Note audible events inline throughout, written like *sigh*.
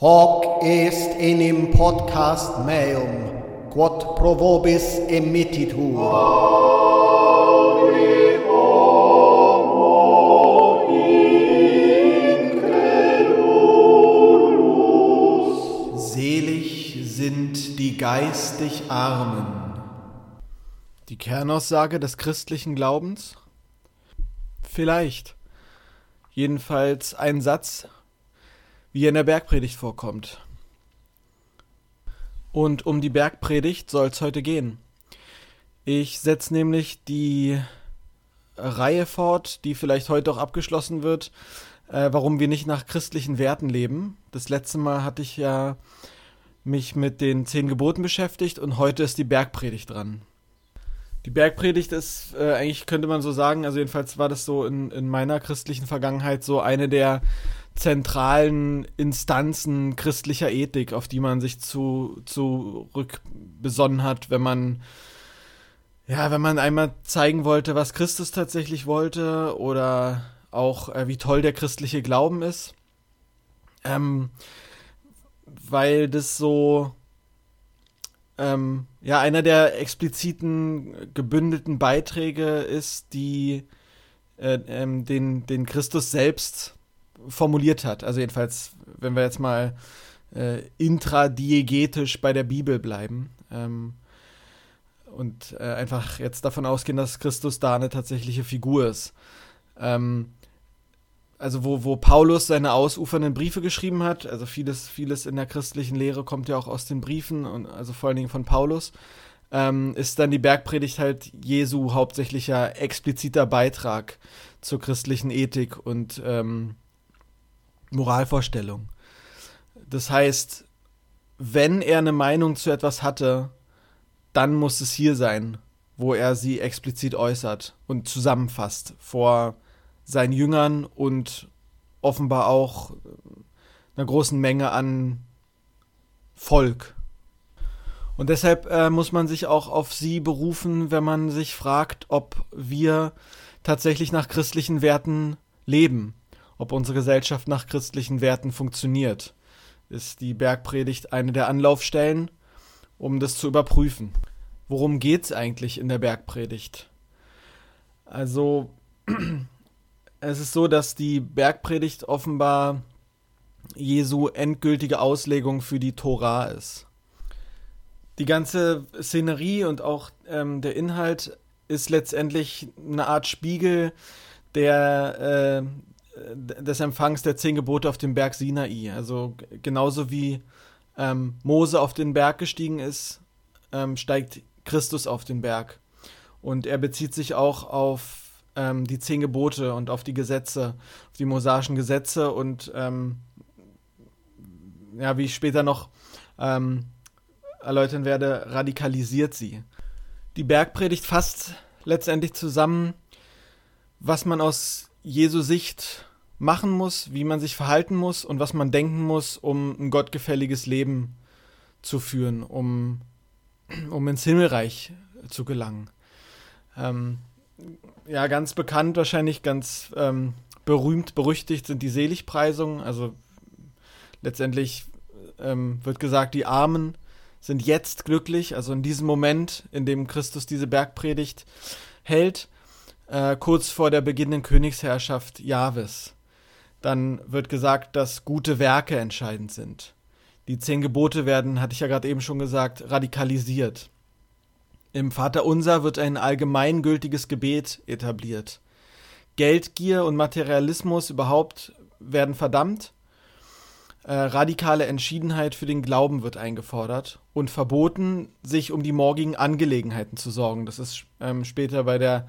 Hoc est enim podcast meum, quod pro vobis emittitur. Selig sind die geistig Armen. Die Kernaussage des christlichen Glaubens? Vielleicht. Jedenfalls ein Satz, wie er in der Bergpredigt vorkommt. Und um die Bergpredigt soll es heute gehen. Ich setze nämlich die Reihe fort, die vielleicht heute auch abgeschlossen wird, äh, warum wir nicht nach christlichen Werten leben. Das letzte Mal hatte ich ja mich mit den zehn Geboten beschäftigt und heute ist die Bergpredigt dran. Die Bergpredigt ist äh, eigentlich, könnte man so sagen, also jedenfalls war das so in, in meiner christlichen Vergangenheit so eine der zentralen Instanzen christlicher Ethik, auf die man sich zu, zurückbesonnen hat, wenn man ja, wenn man einmal zeigen wollte, was Christus tatsächlich wollte oder auch äh, wie toll der christliche Glauben ist. Ähm, weil das so ähm, ja einer der expliziten gebündelten Beiträge ist, die äh, ähm, den, den Christus selbst formuliert hat. Also jedenfalls, wenn wir jetzt mal äh, intradiegetisch bei der Bibel bleiben ähm, und äh, einfach jetzt davon ausgehen, dass Christus da eine tatsächliche Figur ist. Ähm, also wo, wo Paulus seine ausufernden Briefe geschrieben hat, also vieles, vieles in der christlichen Lehre kommt ja auch aus den Briefen und also vor allen Dingen von Paulus, ähm, ist dann die Bergpredigt halt Jesu hauptsächlicher expliziter Beitrag zur christlichen Ethik und ähm, Moralvorstellung. Das heißt, wenn er eine Meinung zu etwas hatte, dann muss es hier sein, wo er sie explizit äußert und zusammenfasst vor seinen Jüngern und offenbar auch einer großen Menge an Volk. Und deshalb äh, muss man sich auch auf sie berufen, wenn man sich fragt, ob wir tatsächlich nach christlichen Werten leben, ob unsere Gesellschaft nach christlichen Werten funktioniert. Ist die Bergpredigt eine der Anlaufstellen, um das zu überprüfen. Worum geht es eigentlich in der Bergpredigt? Also *clears throat* es ist so, dass die Bergpredigt offenbar Jesu endgültige Auslegung für die Tora ist. Die ganze Szenerie und auch ähm, der Inhalt ist letztendlich eine Art Spiegel der, äh, des Empfangs der zehn Gebote auf dem Berg Sinai. Also genauso wie ähm, Mose auf den Berg gestiegen ist, ähm, steigt Christus auf den Berg. Und er bezieht sich auch auf ähm, die zehn Gebote und auf die Gesetze, auf die mosaischen Gesetze und ähm, ja, wie ich später noch ähm, erläutern werde, radikalisiert sie. Die Bergpredigt fasst letztendlich zusammen, was man aus Jesu Sicht machen muss, wie man sich verhalten muss und was man denken muss, um ein gottgefälliges Leben zu führen, um, um ins Himmelreich zu gelangen. Ähm, ja, ganz bekannt, wahrscheinlich ganz ähm, berühmt, berüchtigt sind die Seligpreisungen. Also letztendlich ähm, wird gesagt, die Armen sind jetzt glücklich, also in diesem Moment, in dem Christus diese Bergpredigt hält, äh, kurz vor der beginnenden Königsherrschaft Jahwes. Dann wird gesagt, dass gute Werke entscheidend sind. Die zehn Gebote werden, hatte ich ja gerade eben schon gesagt, radikalisiert. Im Vaterunser wird ein allgemeingültiges Gebet etabliert. Geldgier und Materialismus überhaupt werden verdammt. Äh, radikale Entschiedenheit für den Glauben wird eingefordert und verboten, sich um die morgigen Angelegenheiten zu sorgen. Das ist ähm, später bei der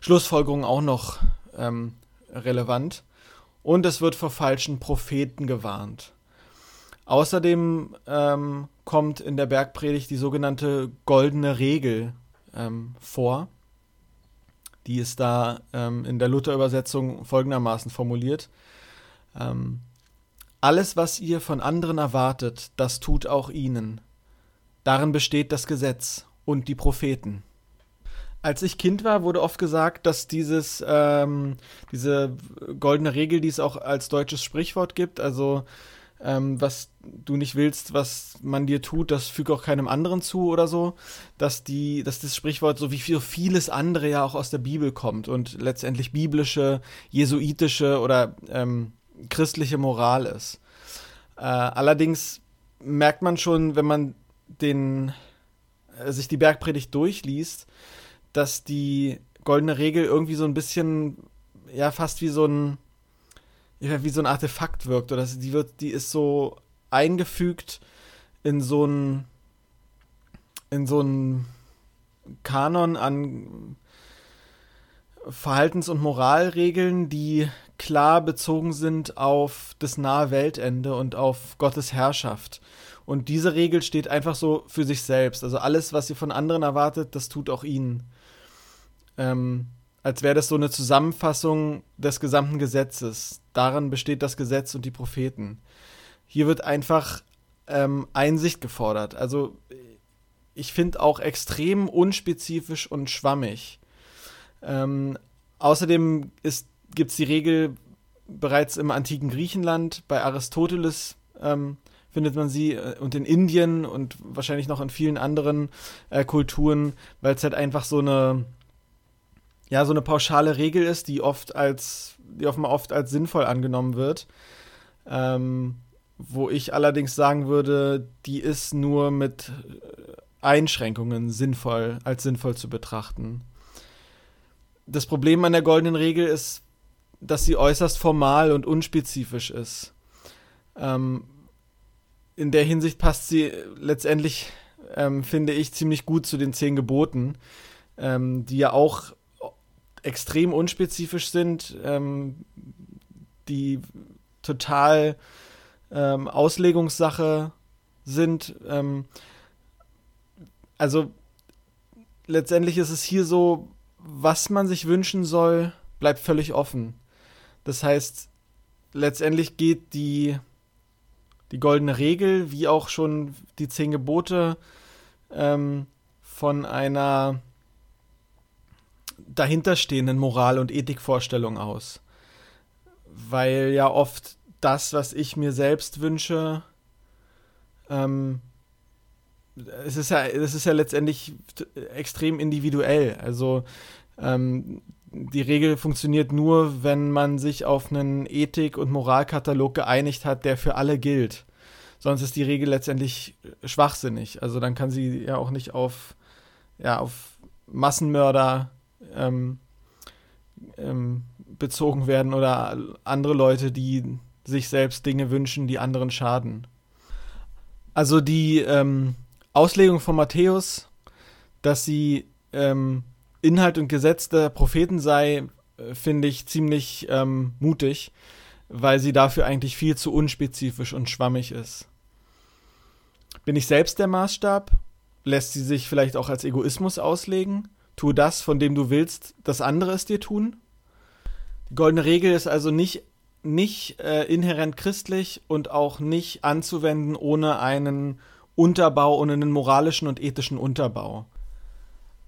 Schlussfolgerung auch noch ähm, relevant. Und es wird vor falschen Propheten gewarnt. Außerdem ähm, kommt in der Bergpredigt die sogenannte goldene Regel ähm, vor. Die ist da ähm, in der Luther-Übersetzung folgendermaßen formuliert. Ähm, alles, was ihr von anderen erwartet, das tut auch ihnen. Darin besteht das Gesetz und die Propheten. Als ich Kind war, wurde oft gesagt, dass dieses, ähm, diese goldene Regel, die es auch als deutsches Sprichwort gibt, also ähm, was du nicht willst, was man dir tut, das füge auch keinem anderen zu oder so, dass die, dass das Sprichwort so wie viel, vieles andere ja auch aus der Bibel kommt und letztendlich biblische, jesuitische oder ähm, christliche Moral ist. Äh, allerdings merkt man schon, wenn man den äh, sich die Bergpredigt durchliest, dass die goldene Regel irgendwie so ein bisschen ja fast wie so ein wie so ein Artefakt wirkt oder die wird die ist so eingefügt in so ein in so ein Kanon an Verhaltens- und Moralregeln, die klar bezogen sind auf das nahe Weltende und auf Gottes Herrschaft. Und diese Regel steht einfach so für sich selbst. Also alles, was ihr von anderen erwartet, das tut auch ihnen. Ähm, als wäre das so eine Zusammenfassung des gesamten Gesetzes. Daran besteht das Gesetz und die Propheten. Hier wird einfach ähm, Einsicht gefordert. Also ich finde auch extrem unspezifisch und schwammig. Ähm, außerdem gibt es die Regel bereits im antiken Griechenland, bei Aristoteles ähm, findet man sie äh, und in Indien und wahrscheinlich noch in vielen anderen äh, Kulturen, weil es halt einfach so eine ja so eine pauschale Regel ist, die oft als die offenbar oft als sinnvoll angenommen wird. Ähm, wo ich allerdings sagen würde, die ist nur mit äh, Einschränkungen sinnvoll als sinnvoll zu betrachten das Problem an der goldenen Regel ist, dass sie äußerst formal und unspezifisch ist. Ähm, in der Hinsicht passt sie letztendlich, ähm, finde ich, ziemlich gut zu den zehn Geboten, ähm, die ja auch extrem unspezifisch sind, ähm, die total ähm, Auslegungssache sind. Ähm, also letztendlich ist es hier so, was man sich wünschen soll, bleibt völlig offen. Das heißt, letztendlich geht die, die goldene Regel, wie auch schon die zehn Gebote, ähm, von einer dahinterstehenden Moral- und Ethikvorstellung aus. Weil ja oft das, was ich mir selbst wünsche, ähm, es ist ja, es ist ja letztendlich extrem individuell. Also ähm, die Regel funktioniert nur, wenn man sich auf einen Ethik- und Moralkatalog geeinigt hat, der für alle gilt. Sonst ist die Regel letztendlich schwachsinnig. Also dann kann sie ja auch nicht auf, ja, auf Massenmörder ähm, ähm, bezogen werden oder andere Leute, die sich selbst Dinge wünschen, die anderen schaden. Also die ähm, Auslegung von Matthäus, dass sie ähm, Inhalt und Gesetz der Propheten sei, äh, finde ich ziemlich ähm, mutig, weil sie dafür eigentlich viel zu unspezifisch und schwammig ist. Bin ich selbst der Maßstab? Lässt sie sich vielleicht auch als Egoismus auslegen? Tue das, von dem du willst, dass andere es dir tun? Die goldene Regel ist also nicht, nicht äh, inhärent christlich und auch nicht anzuwenden ohne einen Unterbau und einen moralischen und ethischen Unterbau.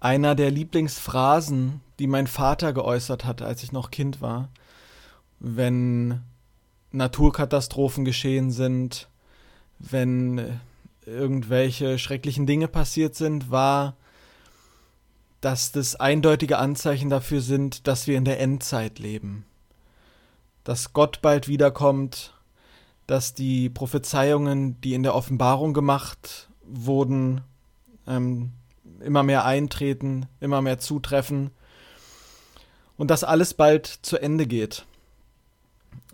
Einer der Lieblingsphrasen, die mein Vater geäußert hatte, als ich noch Kind war, wenn Naturkatastrophen geschehen sind, wenn irgendwelche schrecklichen Dinge passiert sind, war, dass das eindeutige Anzeichen dafür sind, dass wir in der Endzeit leben. Dass Gott bald wiederkommt dass die Prophezeiungen, die in der Offenbarung gemacht wurden, ähm, immer mehr eintreten, immer mehr zutreffen und dass alles bald zu Ende geht.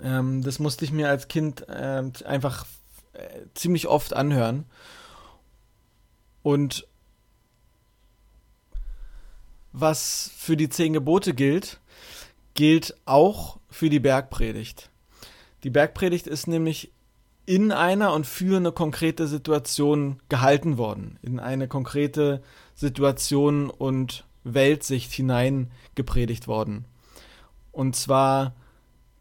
Ähm, das musste ich mir als Kind äh, einfach äh, ziemlich oft anhören. Und was für die zehn Gebote gilt, gilt auch für die Bergpredigt. Die Bergpredigt ist nämlich in einer und für eine konkrete Situation gehalten worden, in eine konkrete Situation und Weltsicht hinein gepredigt worden. Und zwar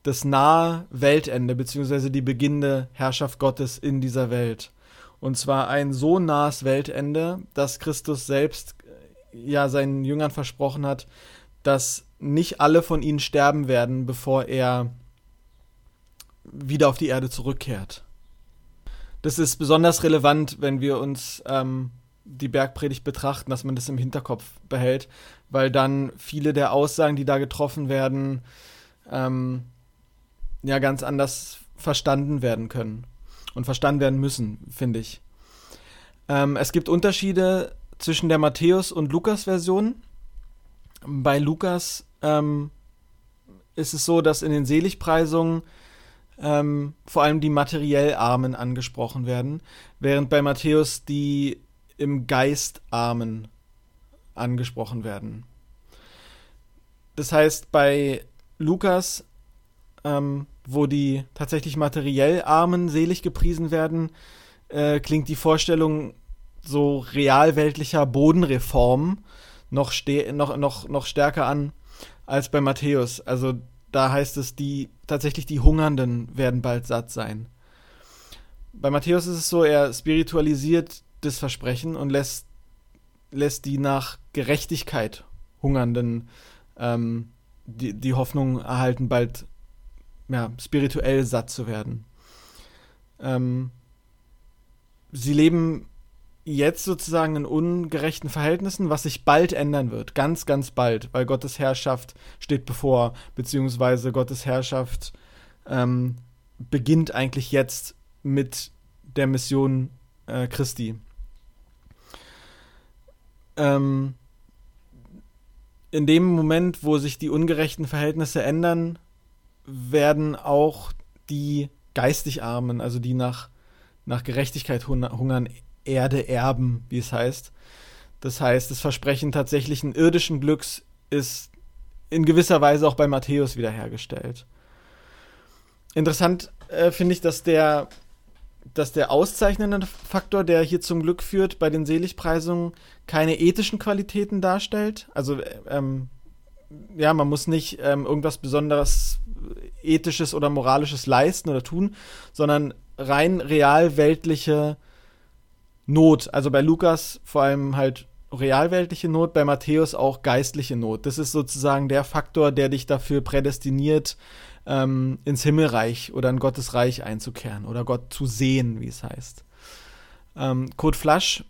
das nahe Weltende beziehungsweise die beginnende Herrschaft Gottes in dieser Welt. Und zwar ein so nahes Weltende, dass Christus selbst äh, ja seinen Jüngern versprochen hat, dass nicht alle von ihnen sterben werden, bevor er wieder auf die Erde zurückkehrt. Das ist besonders relevant, wenn wir uns ähm, die Bergpredigt betrachten, dass man das im Hinterkopf behält, weil dann viele der Aussagen, die da getroffen werden, ähm, ja ganz anders verstanden werden können und verstanden werden müssen, finde ich. Ähm, es gibt Unterschiede zwischen der Matthäus- und Lukas-Version. Bei Lukas ähm, ist es so, dass in den Seligpreisungen ähm, vor allem die materiell Armen angesprochen werden, während bei Matthäus die im Geist Armen angesprochen werden. Das heißt, bei Lukas, ähm, wo die tatsächlich materiell Armen selig gepriesen werden, äh, klingt die Vorstellung so realweltlicher Bodenreform noch, noch, noch, noch stärker an als bei Matthäus. Also da heißt es, die tatsächlich die Hungernden werden bald satt sein. Bei Matthäus ist es so, er spiritualisiert das Versprechen und lässt, lässt die nach Gerechtigkeit Hungernden ähm, die, die Hoffnung erhalten, bald ja, spirituell satt zu werden. Ähm, sie leben jetzt sozusagen in ungerechten Verhältnissen, was sich bald ändern wird. Ganz, ganz bald, weil Gottes Herrschaft steht bevor, beziehungsweise Gottes Herrschaft ähm, beginnt eigentlich jetzt mit der Mission äh, Christi. Ähm, in dem Moment, wo sich die ungerechten Verhältnisse ändern, werden auch die geistig Armen, also die nach, nach Gerechtigkeit hungern, Erde erben, wie es heißt. Das heißt, das Versprechen tatsächlichen irdischen Glücks ist in gewisser Weise auch bei Matthäus wiederhergestellt. Interessant äh, finde ich, dass der, dass der auszeichnende Faktor, der hier zum Glück führt, bei den Seligpreisungen keine ethischen Qualitäten darstellt. Also, ähm, ja, man muss nicht ähm, irgendwas besonderes ethisches oder moralisches leisten oder tun, sondern rein real weltliche Not. Also bei Lukas vor allem halt realweltliche Not, bei Matthäus auch geistliche Not. Das ist sozusagen der Faktor, der dich dafür prädestiniert, ähm, ins Himmelreich oder in Gottes Reich einzukehren oder Gott zu sehen, wie es heißt. Ähm, Kurt Flasch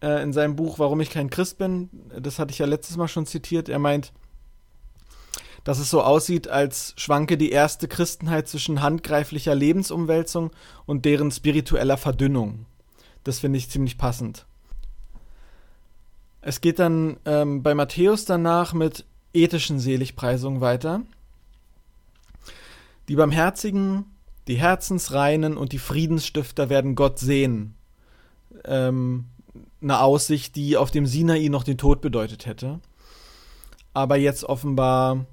äh, in seinem Buch Warum ich kein Christ bin, das hatte ich ja letztes Mal schon zitiert, er meint, dass es so aussieht, als schwanke die erste Christenheit zwischen handgreiflicher Lebensumwälzung und deren spiritueller Verdünnung. Das finde ich ziemlich passend. Es geht dann ähm, bei Matthäus danach mit ethischen Seligpreisungen weiter. Die Barmherzigen, die Herzensreinen und die Friedensstifter werden Gott sehen. Ähm, eine Aussicht, die auf dem Sinai noch den Tod bedeutet hätte. Aber jetzt offenbar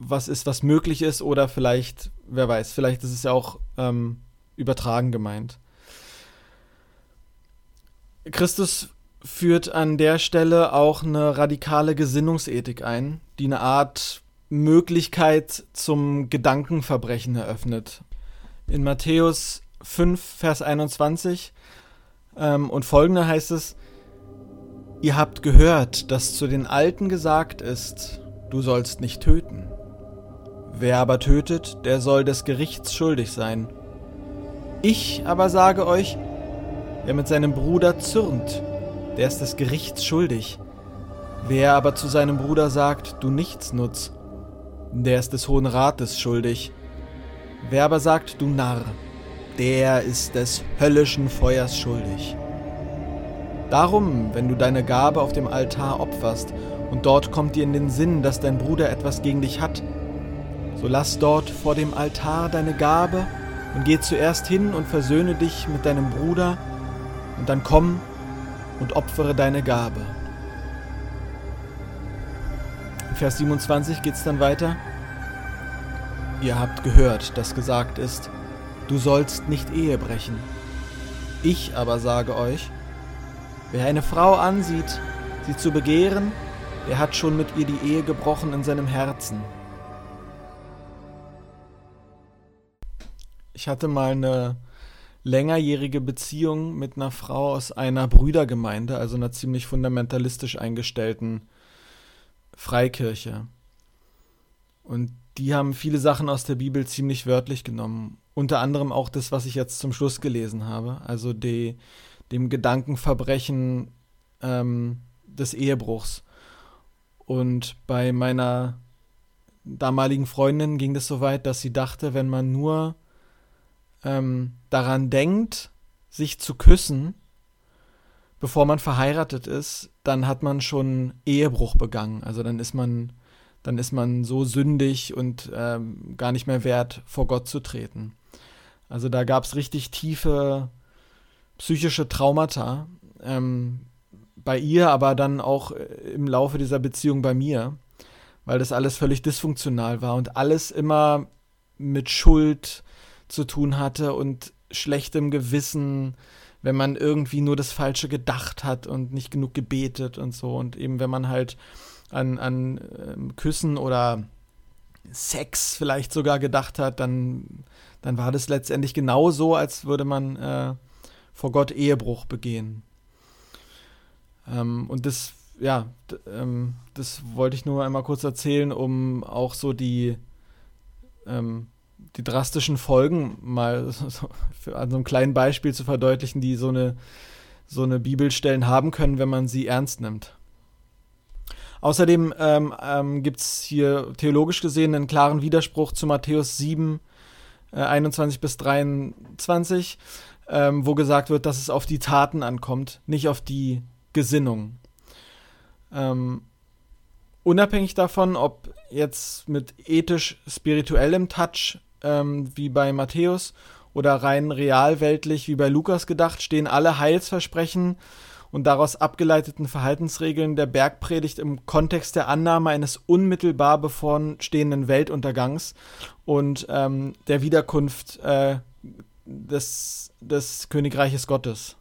was ist, was möglich ist, oder vielleicht, wer weiß, vielleicht ist es ja auch ähm, übertragen gemeint. Christus führt an der Stelle auch eine radikale Gesinnungsethik ein, die eine Art Möglichkeit zum Gedankenverbrechen eröffnet. In Matthäus 5, Vers 21 ähm, und folgende heißt es, Ihr habt gehört, dass zu den Alten gesagt ist, du sollst nicht töten. Wer aber tötet, der soll des Gerichts schuldig sein. Ich aber sage euch, Wer mit seinem Bruder zürnt, der ist des Gerichts schuldig. Wer aber zu seinem Bruder sagt, du nichts nutz, der ist des Hohen Rates schuldig. Wer aber sagt, du Narr, der ist des höllischen Feuers schuldig. Darum, wenn du deine Gabe auf dem Altar opferst und dort kommt dir in den Sinn, dass dein Bruder etwas gegen dich hat, so lass dort vor dem Altar deine Gabe und geh zuerst hin und versöhne dich mit deinem Bruder und dann komm und opfere deine Gabe. In Vers 27 geht es dann weiter. Ihr habt gehört, dass gesagt ist, du sollst nicht Ehe brechen. Ich aber sage euch, wer eine Frau ansieht, sie zu begehren, der hat schon mit ihr die Ehe gebrochen in seinem Herzen. Ich hatte mal eine längerjährige Beziehung mit einer Frau aus einer Brüdergemeinde, also einer ziemlich fundamentalistisch eingestellten Freikirche. Und die haben viele Sachen aus der Bibel ziemlich wörtlich genommen. Unter anderem auch das, was ich jetzt zum Schluss gelesen habe, also die, dem Gedankenverbrechen ähm, des Ehebruchs. Und bei meiner damaligen Freundin ging das so weit, dass sie dachte, wenn man nur ähm, daran denkt, sich zu küssen, bevor man verheiratet ist, dann hat man schon Ehebruch begangen. Also dann ist man, dann ist man so sündig und ähm, gar nicht mehr wert, vor Gott zu treten. Also da gab es richtig tiefe psychische Traumata ähm, bei ihr, aber dann auch äh, im Laufe dieser Beziehung bei mir, weil das alles völlig dysfunktional war und alles immer mit Schuld zu tun hatte und schlechtem Gewissen, wenn man irgendwie nur das Falsche gedacht hat und nicht genug gebetet und so. Und eben wenn man halt an, an ähm, Küssen oder Sex vielleicht sogar gedacht hat, dann, dann war das letztendlich genauso, als würde man äh, vor Gott Ehebruch begehen. Ähm, und das, ja, ähm, das wollte ich nur einmal kurz erzählen, um auch so die, ähm, die drastischen Folgen mal *laughs* so, für, an so einem kleinen Beispiel zu verdeutlichen, die so eine, so eine Bibelstellen haben können, wenn man sie ernst nimmt. Außerdem ähm, ähm, gibt es hier theologisch gesehen einen klaren Widerspruch zu Matthäus 7, äh, 21 bis 23, ähm, wo gesagt wird, dass es auf die Taten ankommt, nicht auf die Gesinnung. Ähm, unabhängig davon, ob jetzt mit ethisch-spirituellem Touch ähm, wie bei Matthäus oder rein realweltlich wie bei Lukas gedacht, stehen alle Heilsversprechen und daraus abgeleiteten Verhaltensregeln der Bergpredigt im Kontext der Annahme eines unmittelbar bevorstehenden Weltuntergangs und ähm, der Wiederkunft äh, des, des Königreiches Gottes.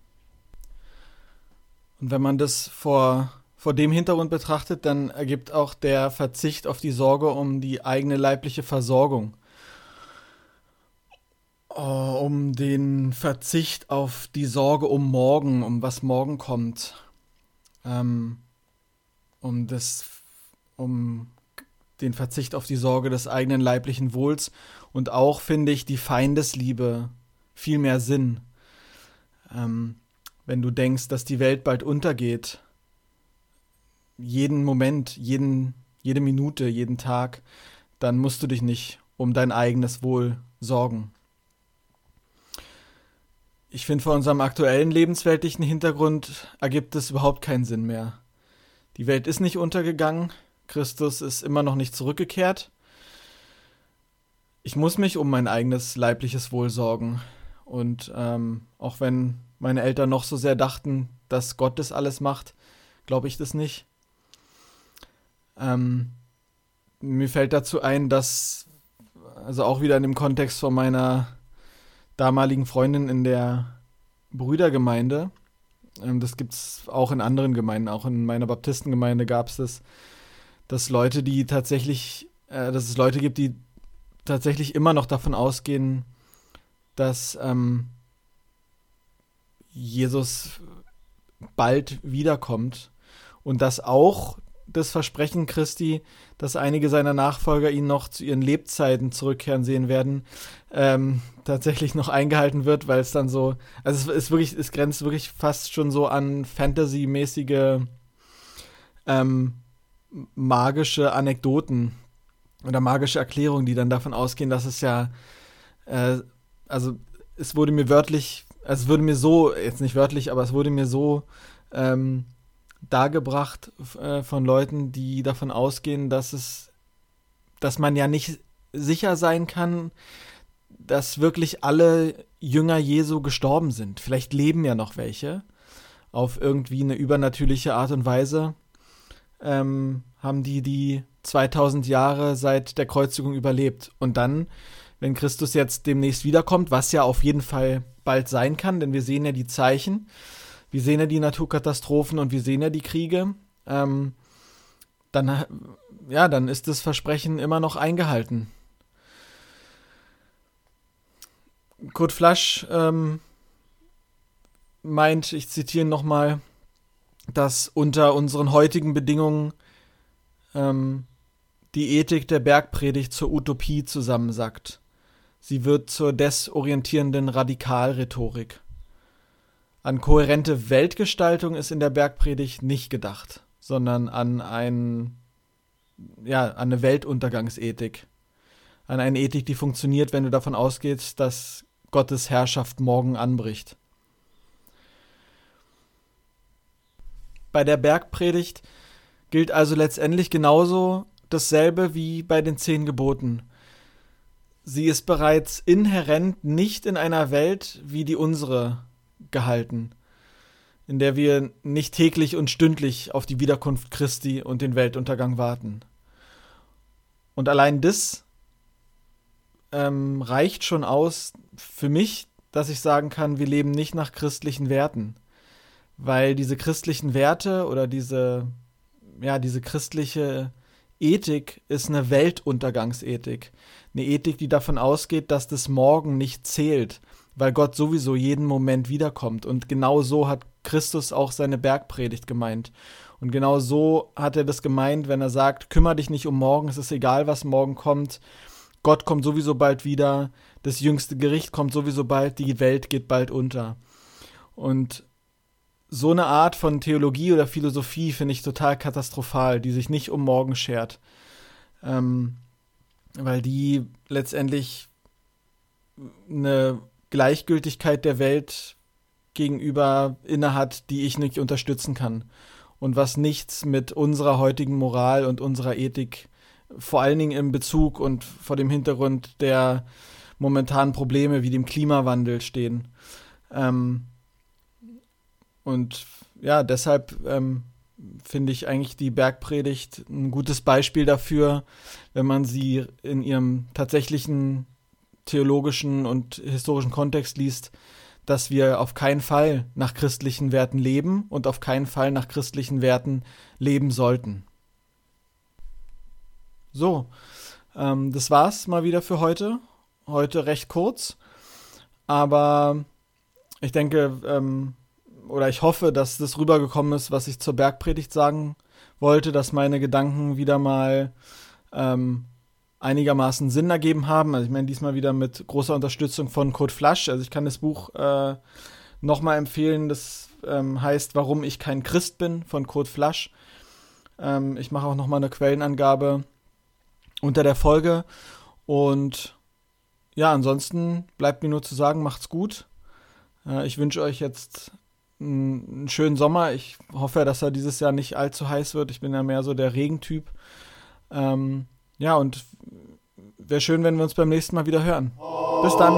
Und wenn man das vor, vor dem Hintergrund betrachtet, dann ergibt auch der Verzicht auf die Sorge um die eigene leibliche Versorgung Oh, um den Verzicht auf die Sorge um morgen, um was morgen kommt. Ähm, um das, um den Verzicht auf die Sorge des eigenen leiblichen Wohls und auch, finde ich, die Feindesliebe viel mehr Sinn. Ähm, wenn du denkst, dass die Welt bald untergeht, jeden Moment, jeden, jede Minute, jeden Tag, dann musst du dich nicht um dein eigenes Wohl sorgen ich finde, vor unserem aktuellen lebensweltlichen Hintergrund ergibt es überhaupt keinen Sinn mehr. Die Welt ist nicht untergegangen, Christus ist immer noch nicht zurückgekehrt. Ich muss mich um mein eigenes leibliches Wohl sorgen. Und ähm, auch wenn meine Eltern noch so sehr dachten, dass Gott das alles macht, glaube ich das nicht. Ähm, mir fällt dazu ein, dass, also auch wieder in dem Kontext von meiner damaligen Freundin in der Brüdergemeinde. Ähm, das gibt es auch in anderen Gemeinden, auch in meiner Baptistengemeinde gab es das, dass Leute, die tatsächlich, äh, dass es Leute gibt, die tatsächlich immer noch davon ausgehen, dass ähm, Jesus bald wiederkommt und dass auch das Versprechen Christi, dass einige seiner Nachfolger ihn noch zu ihren Lebzeiten zurückkehren sehen werden, ähm, tatsächlich noch eingehalten wird, weil es dann so, also es ist wirklich, es grenzt wirklich fast schon so an Fantasy-mäßige ähm, magische Anekdoten oder magische Erklärungen, die dann davon ausgehen, dass es ja, äh, also es wurde mir wörtlich, also es wurde mir so, jetzt nicht wörtlich, aber es wurde mir so ähm, dargebracht äh, von Leuten, die davon ausgehen, dass es, dass man ja nicht sicher sein kann, dass wirklich alle Jünger Jesu gestorben sind. Vielleicht leben ja noch welche auf irgendwie eine übernatürliche Art und Weise. Ähm, haben die die 2000 Jahre seit der Kreuzigung überlebt. Und dann, wenn Christus jetzt demnächst wiederkommt, was ja auf jeden Fall bald sein kann, denn wir sehen ja die Zeichen, wir sehen ja die Naturkatastrophen und wir sehen ja die Kriege, ähm, dann, ja, dann ist das Versprechen immer noch eingehalten. Kurt Flasch ähm, meint, ich zitiere nochmal, dass unter unseren heutigen Bedingungen ähm, die Ethik der Bergpredigt zur Utopie zusammensackt. Sie wird zur desorientierenden Radikalrhetorik. An kohärente Weltgestaltung ist in der Bergpredigt nicht gedacht, sondern an ein, ja, an eine Weltuntergangsethik. An eine Ethik, die funktioniert, wenn du davon ausgehst, dass Gottes Herrschaft morgen anbricht. Bei der Bergpredigt gilt also letztendlich genauso dasselbe wie bei den zehn Geboten. Sie ist bereits inhärent nicht in einer Welt wie die unsere gehalten, in der wir nicht täglich und stündlich auf die Wiederkunft Christi und den Weltuntergang warten. Und allein das ähm, reicht schon aus für mich, dass ich sagen kann, wir leben nicht nach christlichen Werten, weil diese christlichen Werte oder diese ja diese christliche Ethik ist eine Weltuntergangsethik, eine Ethik, die davon ausgeht, dass das Morgen nicht zählt, weil Gott sowieso jeden Moment wiederkommt. Und genau so hat Christus auch seine Bergpredigt gemeint. Und genau so hat er das gemeint, wenn er sagt, kümmere dich nicht um morgen, es ist egal, was morgen kommt. Gott kommt sowieso bald wieder, das jüngste Gericht kommt sowieso bald, die Welt geht bald unter. Und so eine Art von Theologie oder Philosophie finde ich total katastrophal, die sich nicht um morgen schert. Ähm, weil die letztendlich eine Gleichgültigkeit der Welt gegenüber innehat, die ich nicht unterstützen kann. Und was nichts mit unserer heutigen Moral und unserer Ethik, vor allen Dingen im Bezug und vor dem Hintergrund der momentanen Probleme wie dem Klimawandel stehen. Ähm, und ja, deshalb ähm, finde ich eigentlich die Bergpredigt ein gutes Beispiel dafür, wenn man sie in ihrem tatsächlichen theologischen und historischen Kontext liest, dass wir auf keinen Fall nach christlichen Werten leben und auf keinen Fall nach christlichen Werten leben sollten. So, ähm, das war's mal wieder für heute. Heute recht kurz, aber ich denke, ähm, oder ich hoffe, dass das rübergekommen ist, was ich zur Bergpredigt sagen wollte, dass meine Gedanken wieder mal ähm, einigermaßen Sinn ergeben haben. Also ich meine, diesmal wieder mit großer Unterstützung von Code Flash. Also ich kann das Buch äh, nochmal empfehlen. Das ähm, heißt, warum ich kein Christ bin von Code Flash. Ähm, ich mache auch nochmal eine Quellenangabe unter der Folge. Und ja, ansonsten bleibt mir nur zu sagen, macht's gut. Äh, ich wünsche euch jetzt einen schönen Sommer. Ich hoffe, dass er dieses Jahr nicht allzu heiß wird. Ich bin ja mehr so der Regentyp. Ähm, ja, und wäre schön, wenn wir uns beim nächsten Mal wieder hören. Bis dann.